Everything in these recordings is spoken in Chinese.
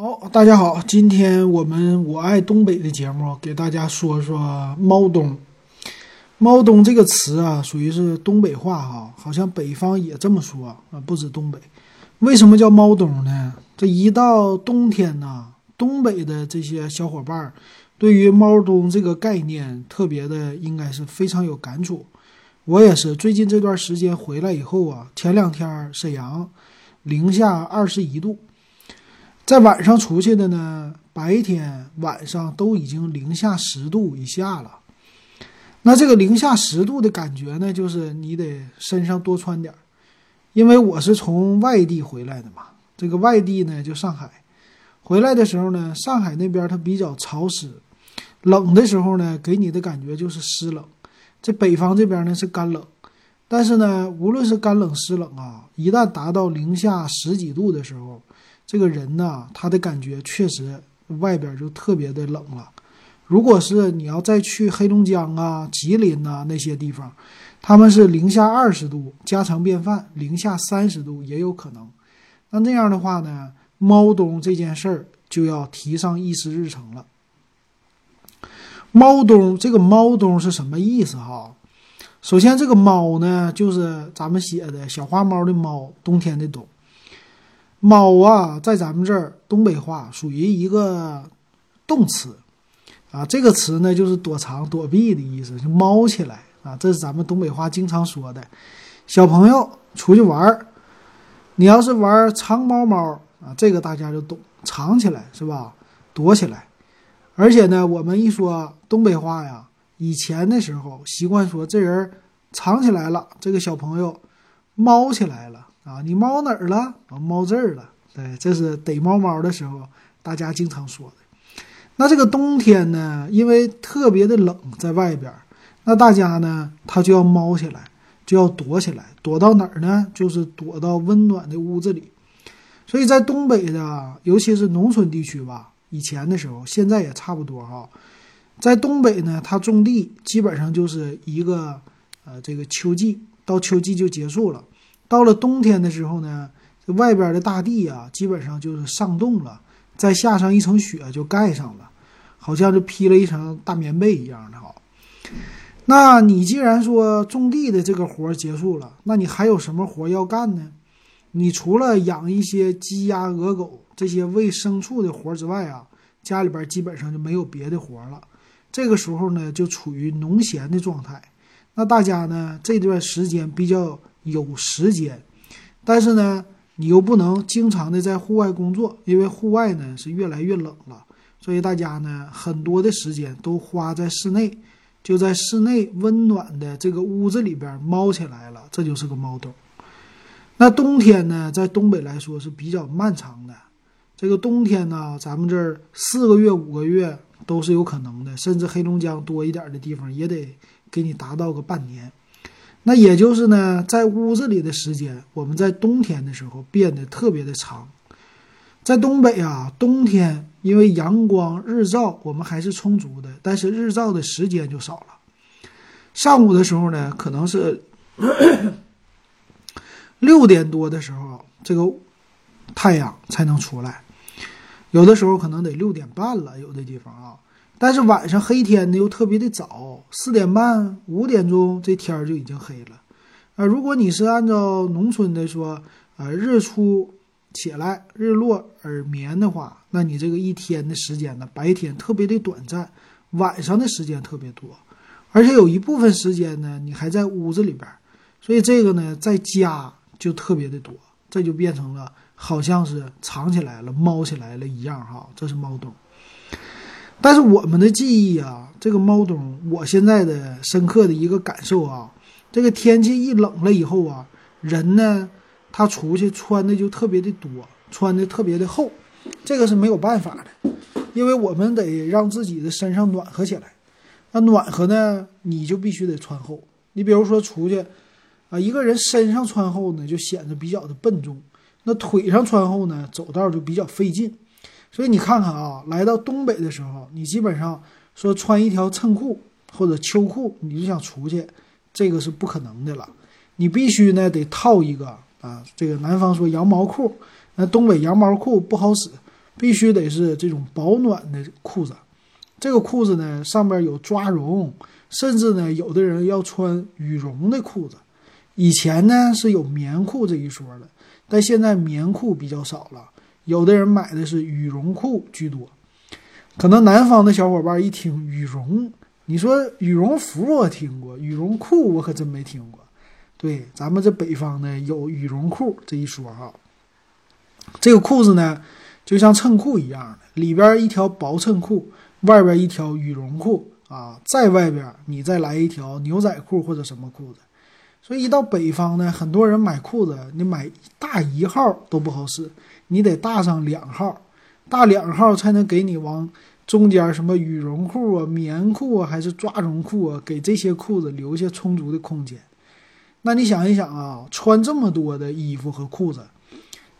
好，大家好，今天我们我爱东北的节目给大家说说猫冬。猫冬这个词啊，属于是东北话哈，好像北方也这么说啊，不止东北。为什么叫猫冬呢？这一到冬天呢，东北的这些小伙伴对于猫冬这个概念特别的，应该是非常有感触。我也是，最近这段时间回来以后啊，前两天沈阳零下二十一度。在晚上出去的呢，白天晚上都已经零下十度以下了。那这个零下十度的感觉呢，就是你得身上多穿点儿，因为我是从外地回来的嘛。这个外地呢，就上海，回来的时候呢，上海那边它比较潮湿，冷的时候呢，给你的感觉就是湿冷。这北方这边呢是干冷，但是呢，无论是干冷湿冷啊，一旦达到零下十几度的时候。这个人呢，他的感觉确实外边就特别的冷了。如果是你要再去黑龙江啊、吉林呐那些地方，他们是零下二十度家常便饭，零下三十度也有可能。那那样的话呢，猫冬这件事儿就要提上议事日程了。猫冬这个猫冬是什么意思哈？首先，这个猫呢，就是咱们写的小花猫的猫，冬天的冬。猫啊，在咱们这儿东北话属于一个动词啊，这个词呢就是躲藏、躲避的意思，就猫起来啊，这是咱们东北话经常说的。小朋友出去玩儿，你要是玩藏猫猫啊，这个大家就懂，藏起来是吧？躲起来。而且呢，我们一说东北话呀，以前的时候习惯说这人藏起来了，这个小朋友猫起来了。啊，你猫哪儿了？啊，猫这儿了。对，这是逮猫猫的时候，大家经常说的。那这个冬天呢，因为特别的冷，在外边，那大家呢，他就要猫起来，就要躲起来，躲到哪儿呢？就是躲到温暖的屋子里。所以在东北的，尤其是农村地区吧，以前的时候，现在也差不多哈。在东北呢，他种地基本上就是一个呃，这个秋季到秋季就结束了。到了冬天的时候呢，这外边的大地啊，基本上就是上冻了，再下上一层雪就盖上了，好像就披了一层大棉被一样的哈。那你既然说种地的这个活结束了，那你还有什么活要干呢？你除了养一些鸡鸭鹅狗这些喂牲畜的活之外啊，家里边基本上就没有别的活了。这个时候呢，就处于农闲的状态。那大家呢，这段时间比较。有时间，但是呢，你又不能经常的在户外工作，因为户外呢是越来越冷了，所以大家呢很多的时间都花在室内，就在室内温暖的这个屋子里边猫起来了，这就是个猫冬。那冬天呢，在东北来说是比较漫长的，这个冬天呢，咱们这儿四个月、五个月都是有可能的，甚至黑龙江多一点的地方也得给你达到个半年。那也就是呢，在屋子里的时间，我们在冬天的时候变得特别的长。在东北啊，冬天因为阳光日照我们还是充足的，但是日照的时间就少了。上午的时候呢，可能是 六点多的时候，这个太阳才能出来，有的时候可能得六点半了，有的地方啊。但是晚上黑天呢又特别的早，四点半、五点钟这天儿就已经黑了。啊，如果你是按照农村的说，呃，日出起来，日落而眠的话，那你这个一天的时间呢，白天特别的短暂，晚上的时间特别多，而且有一部分时间呢，你还在屋子里边，所以这个呢，在家就特别的多，这就变成了好像是藏起来了、猫起来了一样哈，这是猫冬。但是我们的记忆啊，这个猫冬，我现在的深刻的一个感受啊，这个天气一冷了以后啊，人呢，他出去穿的就特别的多，穿的特别的厚，这个是没有办法的，因为我们得让自己的身上暖和起来。那暖和呢，你就必须得穿厚。你比如说出去，啊，一个人身上穿厚呢，就显得比较的笨重；那腿上穿厚呢，走道就比较费劲。所以你看看啊，来到东北的时候，你基本上说穿一条衬裤或者秋裤，你就想出去，这个是不可能的了。你必须呢得套一个啊，这个南方说羊毛裤，那东北羊毛裤不好使，必须得是这种保暖的裤子。这个裤子呢，上边有抓绒，甚至呢，有的人要穿羽绒的裤子。以前呢是有棉裤这一说的，但现在棉裤比较少了，有的人买的是羽绒裤居多。可能南方的小伙伴一听羽绒，你说羽绒服我听过，羽绒裤我可真没听过。对，咱们这北方呢有羽绒裤这一说哈。这个裤子呢，就像衬裤一样的，里边一条薄衬裤，外边一条羽绒裤啊，在外边你再来一条牛仔裤或者什么裤子。所以一到北方呢，很多人买裤子，你买大一号都不好使，你得大上两号，大两号才能给你往中间什么羽绒裤啊、棉裤啊，还是抓绒裤啊，给这些裤子留下充足的空间。那你想一想啊，穿这么多的衣服和裤子。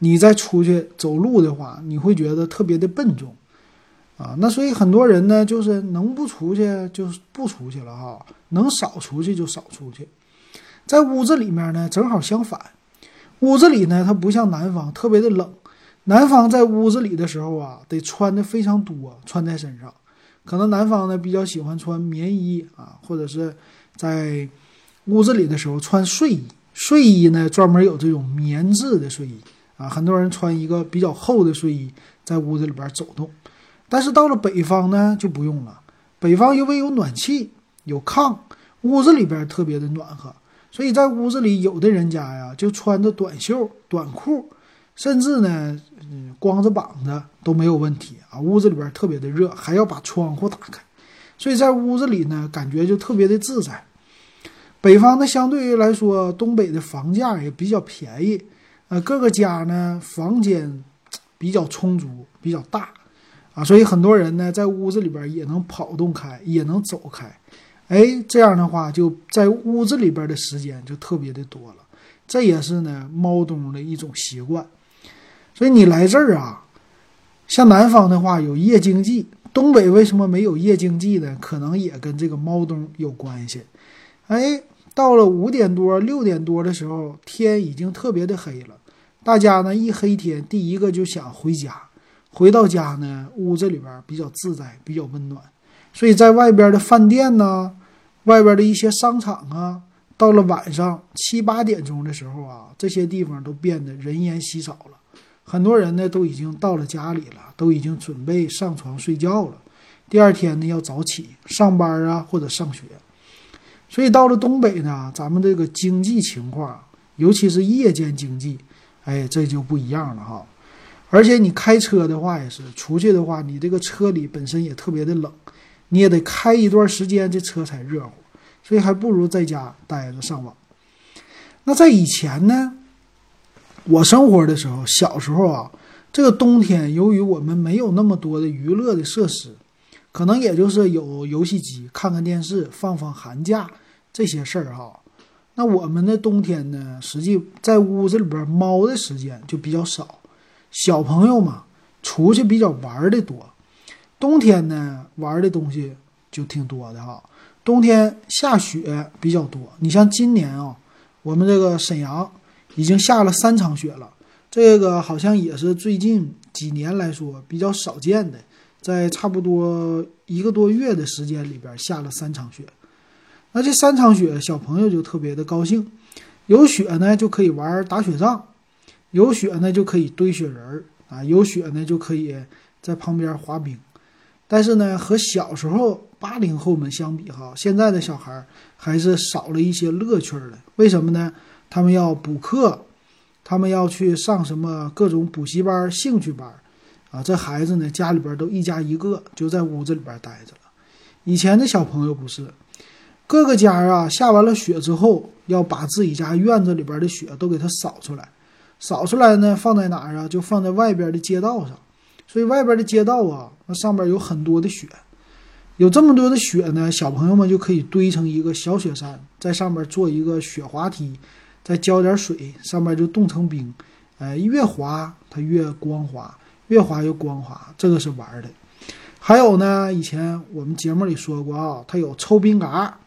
你再出去走路的话，你会觉得特别的笨重，啊，那所以很多人呢，就是能不出去就不出去了哈，能少出去就少出去。在屋子里面呢，正好相反，屋子里呢，它不像南方特别的冷，南方在屋子里的时候啊，得穿的非常多，穿在身上，可能南方呢比较喜欢穿棉衣啊，或者是在屋子里的时候穿睡衣，睡衣呢专门有这种棉质的睡衣。啊，很多人穿一个比较厚的睡衣在屋子里边走动，但是到了北方呢就不用了。北方因为有暖气、有炕，屋子里边特别的暖和，所以在屋子里有的人家呀就穿着短袖、短裤，甚至呢，嗯，光着膀子都没有问题啊。屋子里边特别的热，还要把窗户打开，所以在屋子里呢感觉就特别的自在。北方呢相对于来说，东北的房价也比较便宜。呃，各个家呢房间比较充足，比较大，啊，所以很多人呢在屋子里边也能跑动开，也能走开，哎，这样的话就在屋子里边的时间就特别的多了，这也是呢猫冬的一种习惯。所以你来这儿啊，像南方的话有夜经济，东北为什么没有夜经济呢？可能也跟这个猫冬有关系，哎。到了五点多、六点多的时候，天已经特别的黑了。大家呢一黑天，第一个就想回家。回到家呢，屋子里边比较自在，比较温暖。所以在外边的饭店呢，外边的一些商场啊，到了晚上七八点钟的时候啊，这些地方都变得人烟稀少了。很多人呢都已经到了家里了，都已经准备上床睡觉了。第二天呢要早起上班啊，或者上学。所以到了东北呢，咱们这个经济情况，尤其是夜间经济，哎，这就不一样了哈。而且你开车的话也是，出去的话，你这个车里本身也特别的冷，你也得开一段时间，这车才热乎。所以还不如在家待着上网。那在以前呢，我生活的时候，小时候啊，这个冬天，由于我们没有那么多的娱乐的设施。可能也就是有游戏机、看看电视、放放寒假这些事儿哈。那我们的冬天呢，实际在屋子里边猫的时间就比较少。小朋友嘛，出去比较玩的多。冬天呢，玩的东西就挺多的哈。冬天下雪比较多。你像今年啊，我们这个沈阳已经下了三场雪了，这个好像也是最近几年来说比较少见的。在差不多一个多月的时间里边下了三场雪，那这三场雪小朋友就特别的高兴，有雪呢就可以玩打雪仗，有雪呢就可以堆雪人儿啊，有雪呢就可以在旁边滑冰。但是呢，和小时候八零后们相比哈，现在的小孩还是少了一些乐趣的。为什么呢？他们要补课，他们要去上什么各种补习班、兴趣班。啊，这孩子呢，家里边都一家一个，就在屋子里边待着了。以前的小朋友不是，各个家啊，下完了雪之后，要把自己家院子里边的雪都给它扫出来，扫出来呢，放在哪儿啊？就放在外边的街道上。所以外边的街道啊，那上边有很多的雪，有这么多的雪呢，小朋友们就可以堆成一个小雪山，在上面做一个雪滑梯，再浇点水，上面就冻成冰。哎，越滑它越光滑。越滑越光滑，这个是玩的。还有呢，以前我们节目里说过啊，它有抽冰嘎、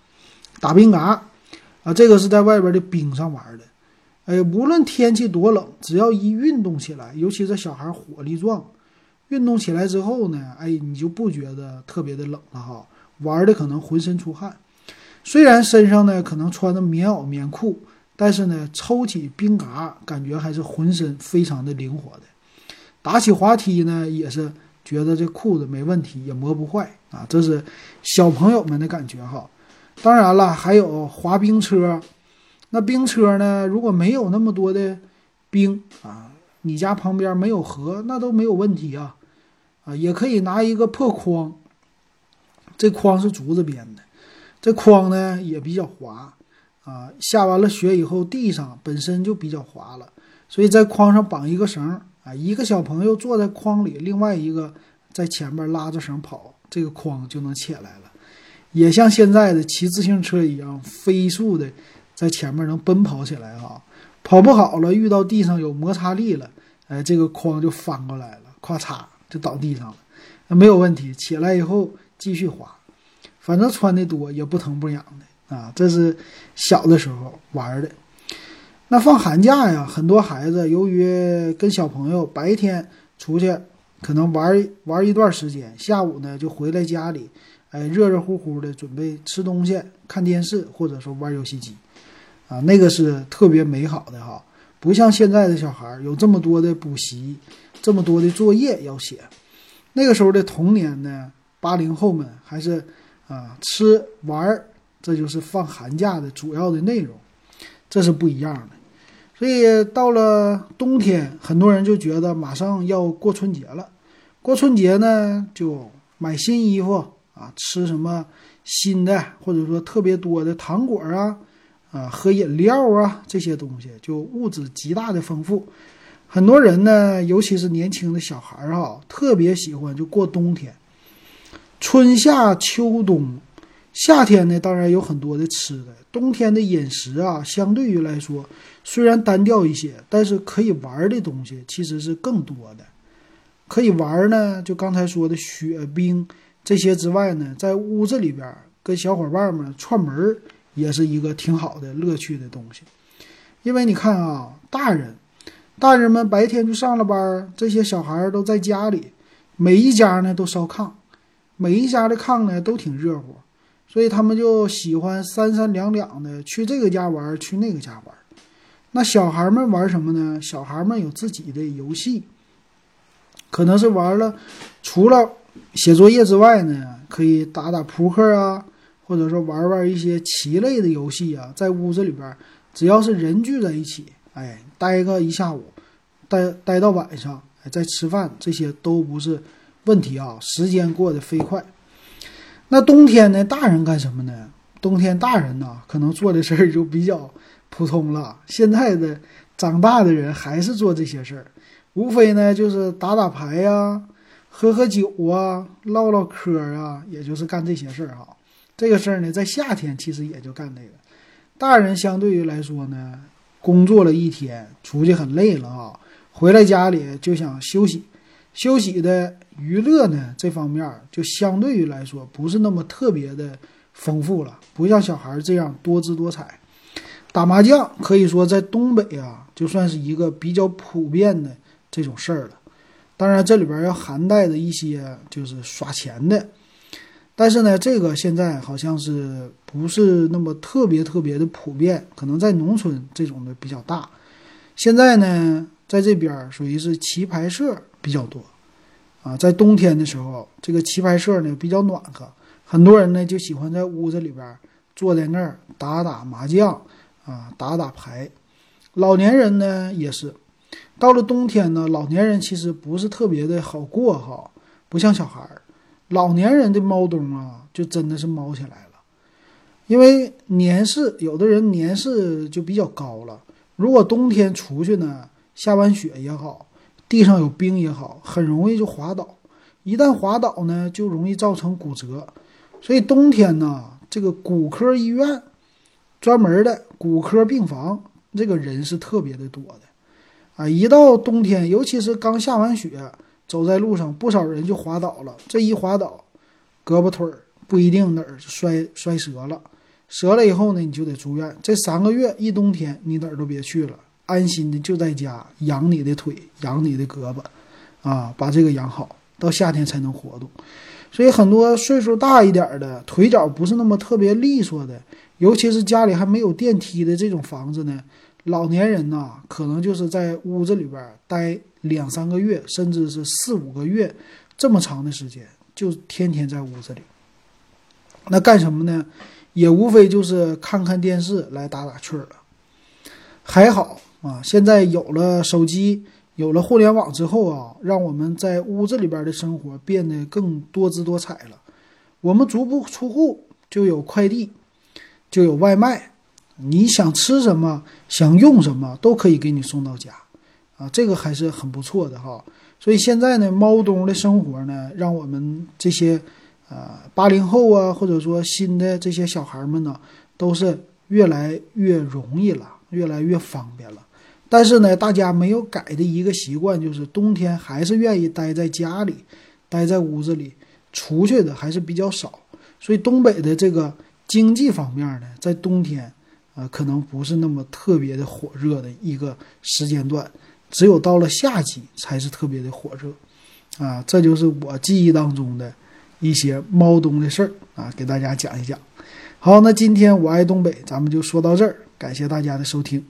打冰嘎啊，这个是在外边的冰上玩的。哎，无论天气多冷，只要一运动起来，尤其是小孩火力壮，运动起来之后呢，哎，你就不觉得特别的冷了哈，玩的可能浑身出汗。虽然身上呢可能穿的棉袄棉裤，但是呢抽起冰嘎，感觉还是浑身非常的灵活的。打起滑梯呢也是觉得这裤子没问题，也磨不坏啊。这是小朋友们的感觉哈。当然了，还有滑冰车，那冰车呢，如果没有那么多的冰啊，你家旁边没有河，那都没有问题啊。啊，也可以拿一个破筐，这筐是竹子编的。这筐呢也比较滑，啊，下完了雪以后，地上本身就比较滑了，所以在筐上绑一个绳，啊，一个小朋友坐在筐里，另外一个在前面拉着绳跑，这个筐就能起来了，也像现在的骑自行车一样，飞速的在前面能奔跑起来哈。跑不好了，遇到地上有摩擦力了，哎，这个筐就翻过来了，咔嚓就倒地上了，那没有问题，起来以后继续滑。反正穿的多也不疼不痒的啊，这是小的时候玩的。那放寒假呀，很多孩子由于跟小朋友白天出去可能玩玩一段时间，下午呢就回来家里，哎，热热乎乎的准备吃东西、看电视，或者说玩游戏机，啊，那个是特别美好的哈。不像现在的小孩有这么多的补习，这么多的作业要写。那个时候的童年呢，八零后们还是。啊，吃玩儿，这就是放寒假的主要的内容，这是不一样的。所以到了冬天，很多人就觉得马上要过春节了，过春节呢就买新衣服啊，吃什么新的，或者说特别多的糖果啊，啊，喝饮料啊，这些东西就物质极大的丰富。很多人呢，尤其是年轻的小孩儿哈，特别喜欢就过冬天。春夏秋冬，夏天呢当然有很多的吃的，冬天的饮食啊，相对于来说虽然单调一些，但是可以玩的东西其实是更多的。可以玩呢，就刚才说的雪冰这些之外呢，在屋子里边跟小伙伴们串门儿也是一个挺好的乐趣的东西。因为你看啊，大人，大人们白天就上了班，这些小孩都在家里，每一家呢都烧炕。每一家的炕呢都挺热乎，所以他们就喜欢三三两两的去这个家玩，去那个家玩。那小孩们玩什么呢？小孩们有自己的游戏，可能是玩了，除了写作业之外呢，可以打打扑克啊，或者说玩玩一些棋类的游戏啊。在屋子里边，只要是人聚在一起，哎，待个一下午，待待到晚上，哎，再吃饭，这些都不是。问题啊，时间过得飞快。那冬天呢？大人干什么呢？冬天大人呢，可能做的事儿就比较普通了。现在的长大的人还是做这些事儿，无非呢就是打打牌呀、喝喝酒啊、唠唠嗑啊，也就是干这些事儿哈。这个事儿呢，在夏天其实也就干这个。大人相对于来说呢，工作了一天，出去很累了啊，回来家里就想休息。休息的娱乐呢，这方面就相对于来说不是那么特别的丰富了，不像小孩这样多姿多彩。打麻将可以说在东北啊，就算是一个比较普遍的这种事儿了。当然，这里边要含带的一些就是耍钱的，但是呢，这个现在好像是不是那么特别特别的普遍，可能在农村这种的比较大。现在呢，在这边属于是棋牌社。比较多，啊，在冬天的时候，这个棋牌社呢比较暖和，很多人呢就喜欢在屋子里边坐在那儿打打麻将，啊，打打牌。老年人呢也是，到了冬天呢，老年人其实不是特别的好过哈，不像小孩儿，老年人的猫冬啊，就真的是猫起来了，因为年事，有的人年事就比较高了，如果冬天出去呢，下完雪也好。地上有冰也好，很容易就滑倒。一旦滑倒呢，就容易造成骨折。所以冬天呢，这个骨科医院专门的骨科病房，这个人是特别的多的。啊，一到冬天，尤其是刚下完雪，走在路上，不少人就滑倒了。这一滑倒，胳膊腿儿不一定哪儿摔摔折了，折了以后呢，你就得住院。这三个月一冬天，你哪儿都别去了。安心的就在家养你的腿，养你的胳膊，啊，把这个养好。到夏天才能活动。所以很多岁数大一点的腿脚不是那么特别利索的，尤其是家里还没有电梯的这种房子呢，老年人呐，可能就是在屋子里边待两三个月，甚至是四五个月这么长的时间，就天天在屋子里。那干什么呢？也无非就是看看电视来打打趣儿了。还好啊，现在有了手机，有了互联网之后啊，让我们在屋子里边的生活变得更多姿多彩了。我们足不出户就有快递，就有外卖，你想吃什么，想用什么都可以给你送到家，啊，这个还是很不错的哈。所以现在呢，猫冬的生活呢，让我们这些。呃，八零后啊，或者说新的这些小孩们呢，都是越来越容易了，越来越方便了。但是呢，大家没有改的一个习惯，就是冬天还是愿意待在家里，待在屋子里，出去的还是比较少。所以东北的这个经济方面呢，在冬天啊，可能不是那么特别的火热的一个时间段，只有到了夏季才是特别的火热啊。这就是我记忆当中的。一些猫冬的事儿啊，给大家讲一讲。好，那今天我爱东北，咱们就说到这儿，感谢大家的收听。